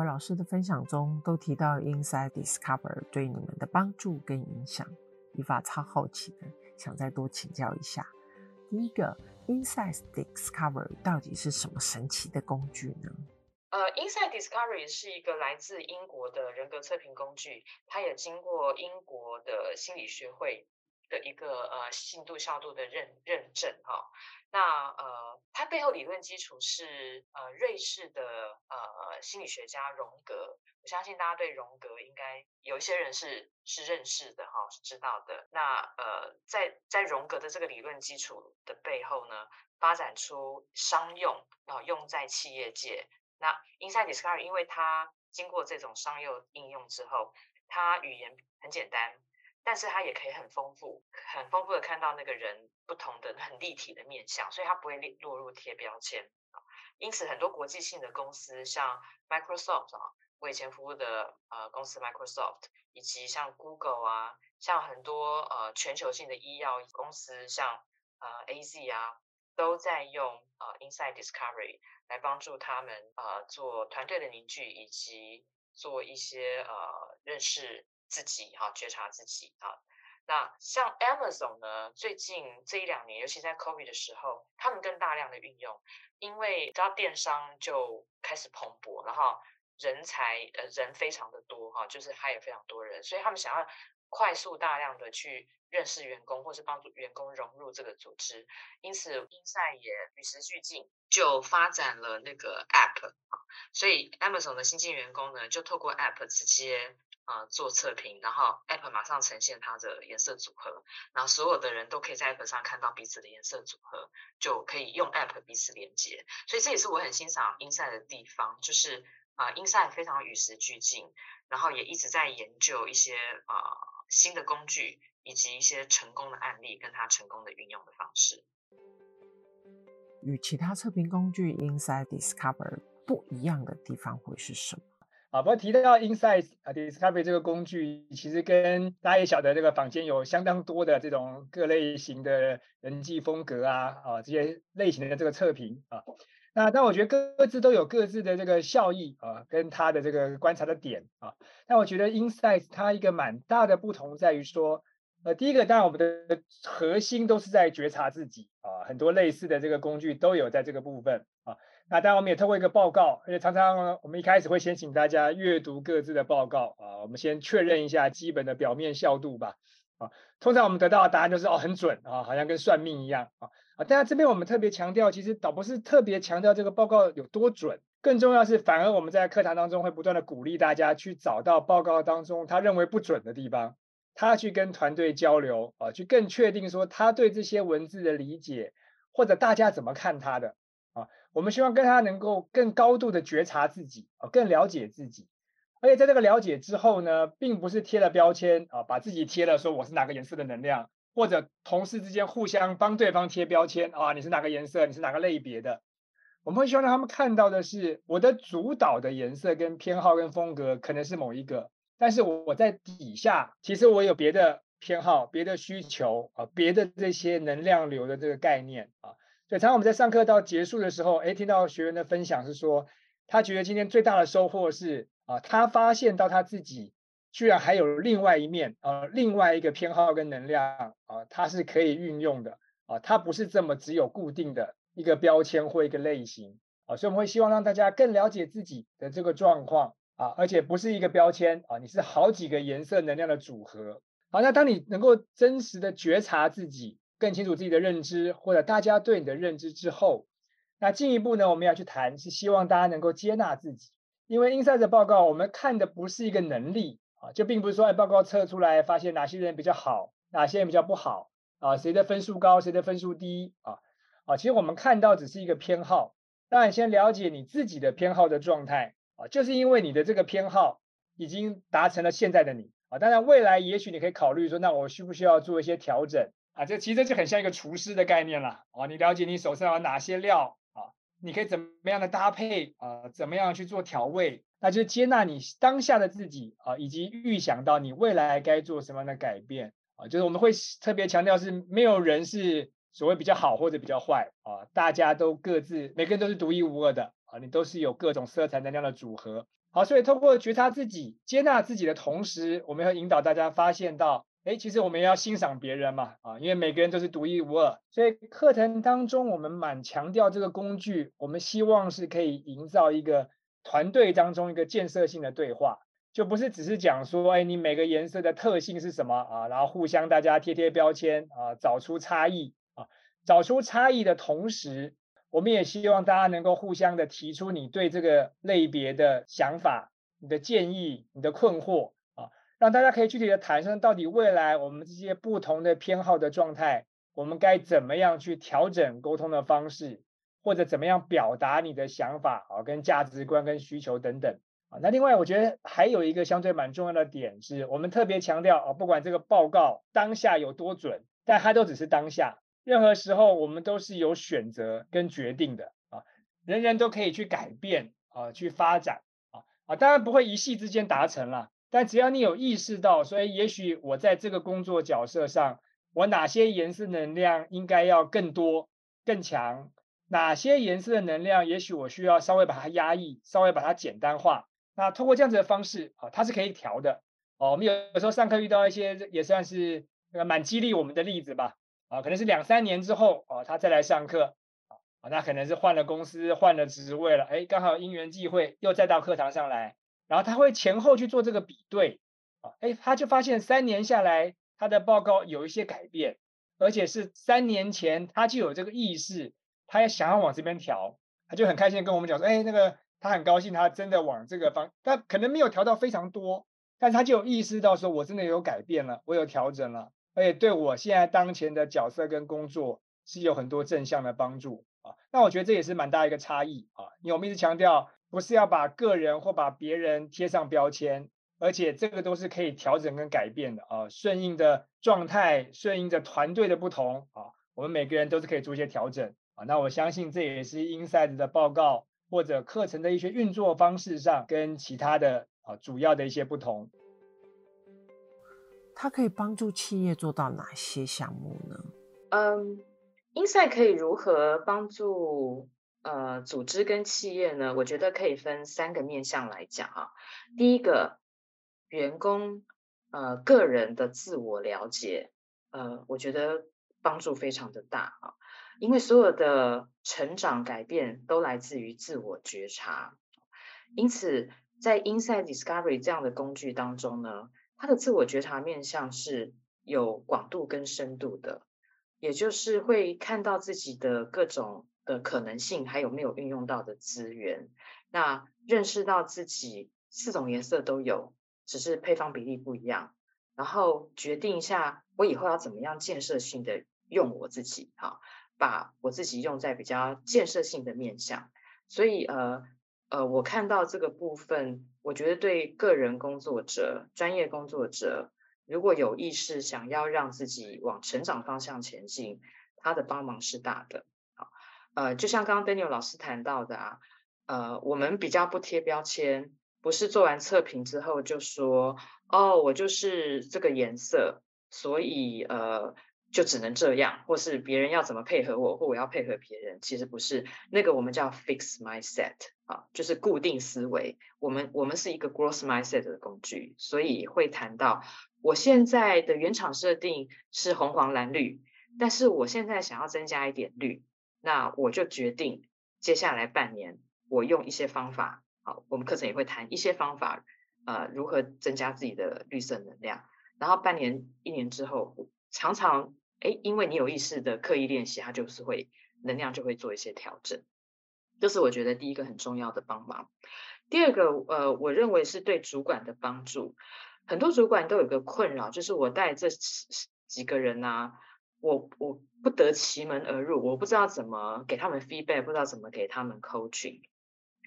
位老师的分享中都提到 Insight Discover 对你们的帮助跟影响，伊法超好奇的，想再多请教一下。第一个，Insight Discover 到底是什么神奇的工具呢？呃，Insight Discovery 是一个来自英国的人格测评工具，它也经过英国的心理学会的一个呃信度效度的认认证哈、那呃，背后理论基础是呃瑞士的呃心理学家荣格，我相信大家对荣格应该有一些人是是认识的哈、是知道的。那呃，在在荣格的这个理论基础的背后呢，发展出商用啊、呃，用在企业界。那 Inside Discovery，因为它经过这种商用应用之后，它语言很简单，但是它也可以很丰富，很丰富的看到那个人不同的很立体的面相，所以它不会落入贴标签。因此，很多国际性的公司，像 Microsoft 啊，我以前服务的呃公司 Microsoft，以及像 Google 啊，像很多呃全球性的医药公司，像呃 AZ 啊，都在用呃 Inside Discovery。来帮助他们呃做团队的凝聚，以及做一些呃认识自己哈、觉察自己啊。那像 Amazon 呢，最近这一两年，尤其在 COVID 的时候，他们更大量的运用，因为只要电商就开始蓬勃，然后人才呃人非常的多哈，就是还有非常多人，所以他们想要快速大量的去。认识员工，或是帮助员工融入这个组织，因此 Insight 也与时俱进，就发展了那个 App。所以 Amazon 的新进员工呢，就透过 App 直接、呃、做测评，然后 App 马上呈现它的颜色组合，然后所有的人都可以在 App 上看到彼此的颜色组合，就可以用 App 彼此连接。所以这也是我很欣赏 Inside 的地方，就是啊、呃、，Inside 非常与时俱进，然后也一直在研究一些啊、呃、新的工具。以及一些成功的案例，跟它成功的运用的方式，与其他测评工具 Inside Discover 不一样的地方会是什么？啊，不过提到 Insight Discovery 这个工具，其实跟大家也晓得，这个坊间有相当多的这种各类型的人际风格啊，啊这些类型的这个测评啊。那但我觉得各自都有各自的这个效益啊，跟它的这个观察的点啊。但我觉得 Insight 它一个蛮大的不同在于说。呃，第一个当然我们的核心都是在觉察自己啊，很多类似的这个工具都有在这个部分啊。那当然我们也透过一个报告，而且常常我们一开始会先请大家阅读各自的报告啊，我们先确认一下基本的表面效度吧啊。通常我们得到的答案就是哦很准啊，好像跟算命一样啊啊。但是这边我们特别强调，其实倒不是特别强调这个报告有多准，更重要是反而我们在课堂当中会不断的鼓励大家去找到报告当中他认为不准的地方。他去跟团队交流啊，去更确定说他对这些文字的理解，或者大家怎么看他的？我们希望跟他能够更高度的觉察自己啊，更了解自己。而且在这个了解之后呢，并不是贴了标签啊，把自己贴了说我是哪个颜色的能量，或者同事之间互相帮对方贴标签啊，你是哪个颜色，你是哪个类别的。我们会希望让他们看到的是我的主导的颜色跟偏好跟风格可能是某一个。但是我在底下，其实我有别的偏好、别的需求啊，别的这些能量流的这个概念啊。所以常常我们在上课到结束的时候，哎，听到学员的分享是说，他觉得今天最大的收获是啊，他发现到他自己居然还有另外一面啊，另外一个偏好跟能量啊，他是可以运用的啊，他不是这么只有固定的一个标签或一个类型啊。所以我们会希望让大家更了解自己的这个状况。啊，而且不是一个标签啊，你是好几个颜色能量的组合。好，那当你能够真实的觉察自己，更清楚自己的认知，或者大家对你的认知之后，那进一步呢，我们要去谈，是希望大家能够接纳自己。因为 Inside 的报告，我们看的不是一个能力啊，就并不是说，哎，报告测出来发现哪些人比较好，哪些人比较不好啊，谁的分数高，谁的分数低啊啊，其实我们看到只是一个偏好。当然，先了解你自己的偏好的状态。啊，就是因为你的这个偏好已经达成了现在的你啊，当然未来也许你可以考虑说，那我需不需要做一些调整啊？这其实就很像一个厨师的概念了啊，你了解你手上有哪些料啊，你可以怎么样的搭配啊，怎么样去做调味，那就接纳你当下的自己啊，以及预想到你未来该做什么样的改变啊，就是我们会特别强调是没有人是所谓比较好或者比较坏啊，大家都各自每个人都是独一无二的。啊，你都是有各种色彩能量的组合，好，所以通过觉察自己、接纳自己的同时，我们要引导大家发现到，哎，其实我们要欣赏别人嘛，啊，因为每个人都是独一无二。所以课程当中，我们蛮强调这个工具，我们希望是可以营造一个团队当中一个建设性的对话，就不是只是讲说，哎，你每个颜色的特性是什么啊，然后互相大家贴贴标签啊，找出差异啊，找出差异的同时。我们也希望大家能够互相的提出你对这个类别的想法、你的建议、你的困惑，让大家可以具体的谈论到底未来我们这些不同的偏好的状态，我们该怎么样去调整沟通的方式，或者怎么样表达你的想法啊、跟价值观、跟需求等等啊。那另外，我觉得还有一个相对蛮重要的点是，我们特别强调啊，不管这个报告当下有多准，但它都只是当下。任何时候，我们都是有选择跟决定的啊，人人都可以去改变啊，去发展啊啊，当然不会一夕之间达成了，但只要你有意识到，所以也许我在这个工作角色上，我哪些颜色能量应该要更多、更强，哪些颜色的能量，也许我需要稍微把它压抑，稍微把它简单化。那通过这样子的方式啊，它是可以调的哦。我们有时候上课遇到一些也算是蛮激励我们的例子吧。啊，可能是两三年之后啊，他再来上课啊，那可能是换了公司，换了职位了，哎，刚好因缘际会又再到课堂上来，然后他会前后去做这个比对啊，哎，他就发现三年下来，他的报告有一些改变，而且是三年前他就有这个意识，他也想要往这边调，他就很开心跟我们讲说，哎，那个他很高兴，他真的往这个方，他可能没有调到非常多，但他就有意识到说，我真的有改变了，我有调整了。而且对我现在当前的角色跟工作是有很多正向的帮助啊，那我觉得这也是蛮大一个差异啊，因为我们一直强调不是要把个人或把别人贴上标签，而且这个都是可以调整跟改变的啊，顺应的状态，顺应着团队的不同啊，我们每个人都是可以做一些调整啊，那我相信这也是 Insights 的报告或者课程的一些运作方式上跟其他的啊主要的一些不同。它可以帮助企业做到哪些项目呢？嗯，Insights 可以如何帮助呃组织跟企业呢？我觉得可以分三个面向来讲啊。第一个，员工呃个人的自我了解，呃，我觉得帮助非常的大啊，因为所有的成长改变都来自于自我觉察，因此在 Insights Discovery 这样的工具当中呢。它的自我觉察面向是有广度跟深度的，也就是会看到自己的各种的可能性，还有没有运用到的资源。那认识到自己四种颜色都有，只是配方比例不一样。然后决定一下，我以后要怎么样建设性的用我自己，哈，把我自己用在比较建设性的面向。所以呃。呃，我看到这个部分，我觉得对个人工作者、专业工作者，如果有意识想要让自己往成长方向前进，他的帮忙是大的。呃，就像刚刚 Daniel 老师谈到的啊，呃，我们比较不贴标签，不是做完测评之后就说，哦，我就是这个颜色，所以呃。就只能这样，或是别人要怎么配合我，或我要配合别人，其实不是那个我们叫 fix mindset 啊，就是固定思维。我们我们是一个 growth mindset 的工具，所以会谈到我现在的原厂设定是红黄蓝绿，但是我现在想要增加一点绿，那我就决定接下来半年我用一些方法，好，我们课程也会谈一些方法，呃，如何增加自己的绿色能量，然后半年一年之后，常常。哎，因为你有意识的刻意练习，它就是会能量就会做一些调整，这是我觉得第一个很重要的帮忙。第二个，呃，我认为是对主管的帮助。很多主管都有个困扰，就是我带这几个人啊，我我不得其门而入，我不知道怎么给他们 feedback，不知道怎么给他们 coaching。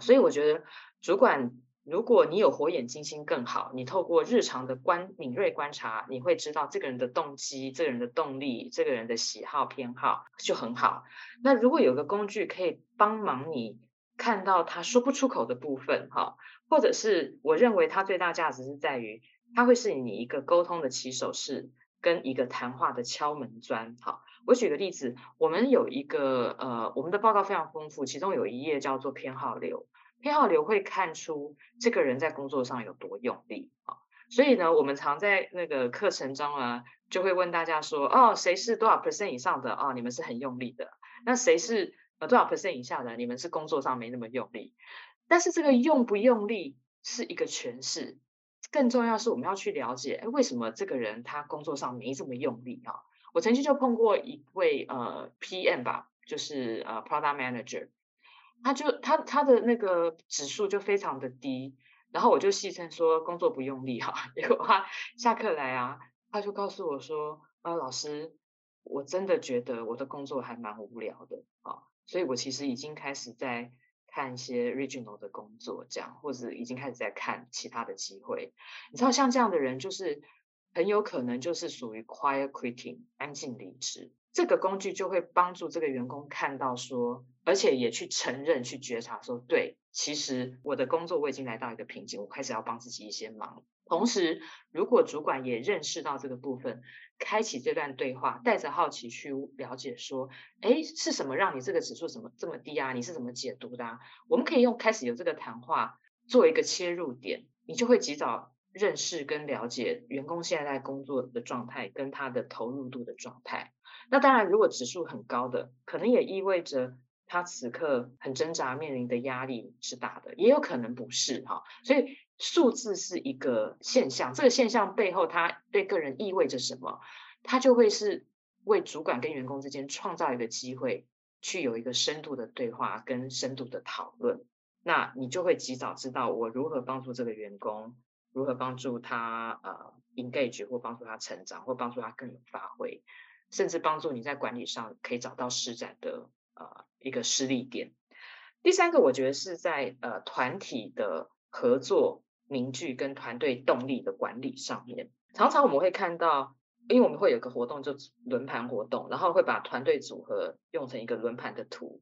所以我觉得主管。如果你有火眼金睛更好，你透过日常的观敏锐观察，你会知道这个人的动机、这个人的动力、这个人的喜好偏好就很好。那如果有个工具可以帮忙你看到他说不出口的部分，哈，或者是我认为他最大价值是在于，他会是你一个沟通的起手式跟一个谈话的敲门砖。好，我举个例子，我们有一个呃，我们的报告非常丰富，其中有一页叫做偏好流。偏好流会看出这个人在工作上有多用力啊。所以呢，我们常在那个课程中啊，就会问大家说，哦，谁是多少 percent 以上的啊？哦，你们是很用力的。那谁是呃多少 percent 以下的？你们是工作上没那么用力。但是这个用不用力是一个诠释，更重要是我们要去了解，哎，为什么这个人他工作上没这么用力啊？我曾经就碰过一位呃 PM 吧，就是呃 Product Manager，他就他他的那个指数就非常的低，然后我就戏称说工作不用力哈，结果他下课来啊，他就告诉我说，呃老师，我真的觉得我的工作还蛮无聊的啊，所以我其实已经开始在。看一些 regional 的工作，这样或者已经开始在看其他的机会。你知道，像这样的人，就是很有可能就是属于 quiet quitting 安静离职。这个工具就会帮助这个员工看到说，而且也去承认、去觉察说，对，其实我的工作我已经来到一个瓶颈，我开始要帮自己一些忙。同时，如果主管也认识到这个部分，开启这段对话，带着好奇去了解，说，哎，是什么让你这个指数怎么这么低啊？你是怎么解读的啊？我们可以用开始有这个谈话做一个切入点，你就会及早认识跟了解员工现在在工作的状态跟他的投入度的状态。那当然，如果指数很高的，可能也意味着他此刻很挣扎，面临的压力是大的，也有可能不是哈。所以。数字是一个现象，这个现象背后，它对个人意味着什么？它就会是为主管跟员工之间创造一个机会，去有一个深度的对话跟深度的讨论。那你就会及早知道我如何帮助这个员工，如何帮助他呃 engage 或帮助他成长，或帮助他更有发挥，甚至帮助你在管理上可以找到施展的呃一个施力点。第三个，我觉得是在呃团体的合作。凝聚跟团队动力的管理上面，常常我们会看到，因为我们会有个活动，就轮盘活动，然后会把团队组合用成一个轮盘的图。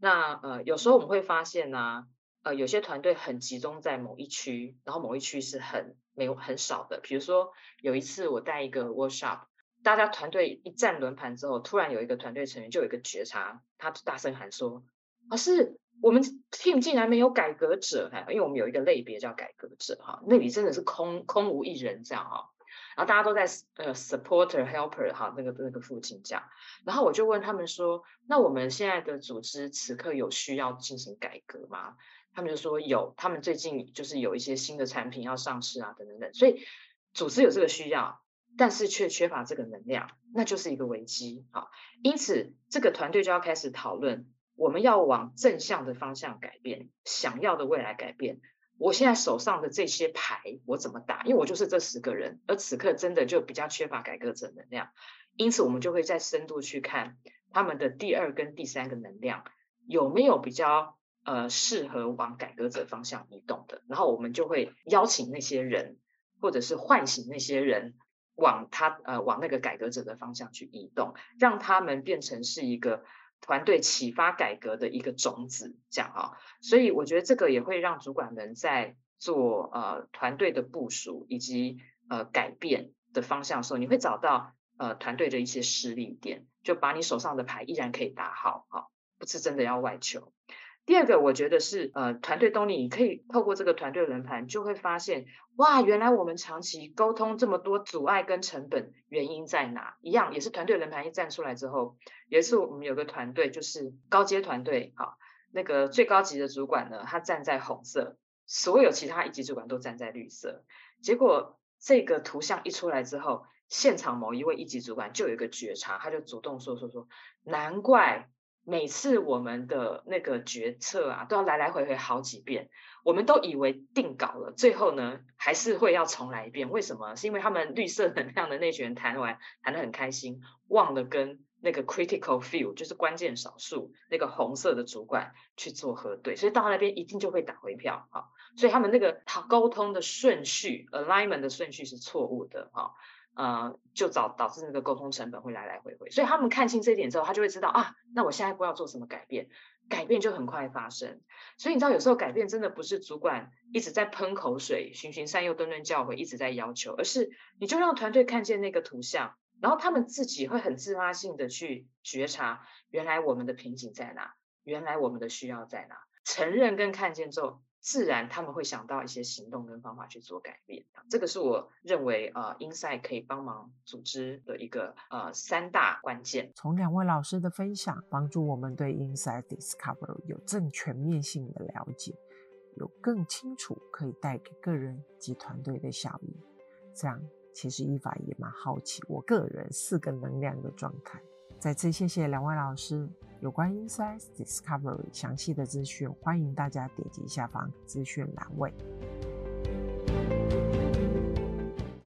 那呃，有时候我们会发现呢、呃，有些团队很集中在某一区，然后某一区是很没有很少的。比如说有一次我带一个 workshop，大家团队一站轮盘之后，突然有一个团队成员就有一个觉察，他大声喊说：“老师。”我们 team 竟然没有改革者，因为我们有一个类别叫改革者哈，那里真的是空空无一人这样哈，然后大家都在呃 supporter helper 哈那个那个附近这样，然后我就问他们说，那我们现在的组织此刻有需要进行改革吗？他们就说有，他们最近就是有一些新的产品要上市啊等等等，所以组织有这个需要，但是却缺乏这个能量，那就是一个危机啊，因此这个团队就要开始讨论。我们要往正向的方向改变，想要的未来改变。我现在手上的这些牌，我怎么打？因为我就是这十个人，而此刻真的就比较缺乏改革者能量，因此我们就会再深度去看他们的第二跟第三个能量有没有比较呃适合往改革者方向移动的，然后我们就会邀请那些人，或者是唤醒那些人往他呃往那个改革者的方向去移动，让他们变成是一个。团队启发改革的一个种子，这样啊，所以我觉得这个也会让主管们在做呃团队的部署以及呃改变的方向的时候，你会找到呃团队的一些施力点，就把你手上的牌依然可以打好，哈，不是真的要外求。第二个，我觉得是呃团队动力，你可以透过这个团队轮盘，就会发现哇，原来我们长期沟通这么多阻碍跟成本，原因在哪？一样也是团队轮盘一站出来之后，有一次我们有个团队就是高阶团队，哈，那个最高级的主管呢，他站在红色，所有其他一级主管都站在绿色。结果这个图像一出来之后，现场某一位一级主管就有一个觉察，他就主动说说说，难怪。每次我们的那个决策啊，都要来来回回好几遍，我们都以为定稿了，最后呢还是会要重来一遍。为什么？是因为他们绿色能量的那群人谈完谈得很开心，忘了跟那个 critical few 就是关键少数那个红色的主管去做核对，所以到那边一定就会打回票啊。所以他们那个沟通的顺序 alignment 的顺序是错误的啊。呃，就导导致那个沟通成本会来来回回，所以他们看清这一点之后，他就会知道啊，那我下一步要做什么改变，改变就很快发生。所以你知道，有时候改变真的不是主管一直在喷口水、循循善诱、顿顿教诲，一直在要求，而是你就让团队看见那个图像，然后他们自己会很自发性的去觉察，原来我们的瓶颈在哪，原来我们的需要在哪，承认跟看见之后，自然他们会想到一些行动跟方法去做改变。这个是我认为呃，Insight 可以帮忙组织的一个呃三大关键。从两位老师的分享，帮助我们对 Insight Discovery 有更全面性的了解，有更清楚可以带给个人及团队的效益。这样，其实依法也蛮好奇，我个人四个能量的状态。再次谢谢两位老师。有关 Insight Discovery 详细的资讯，欢迎大家点击下方资讯栏位。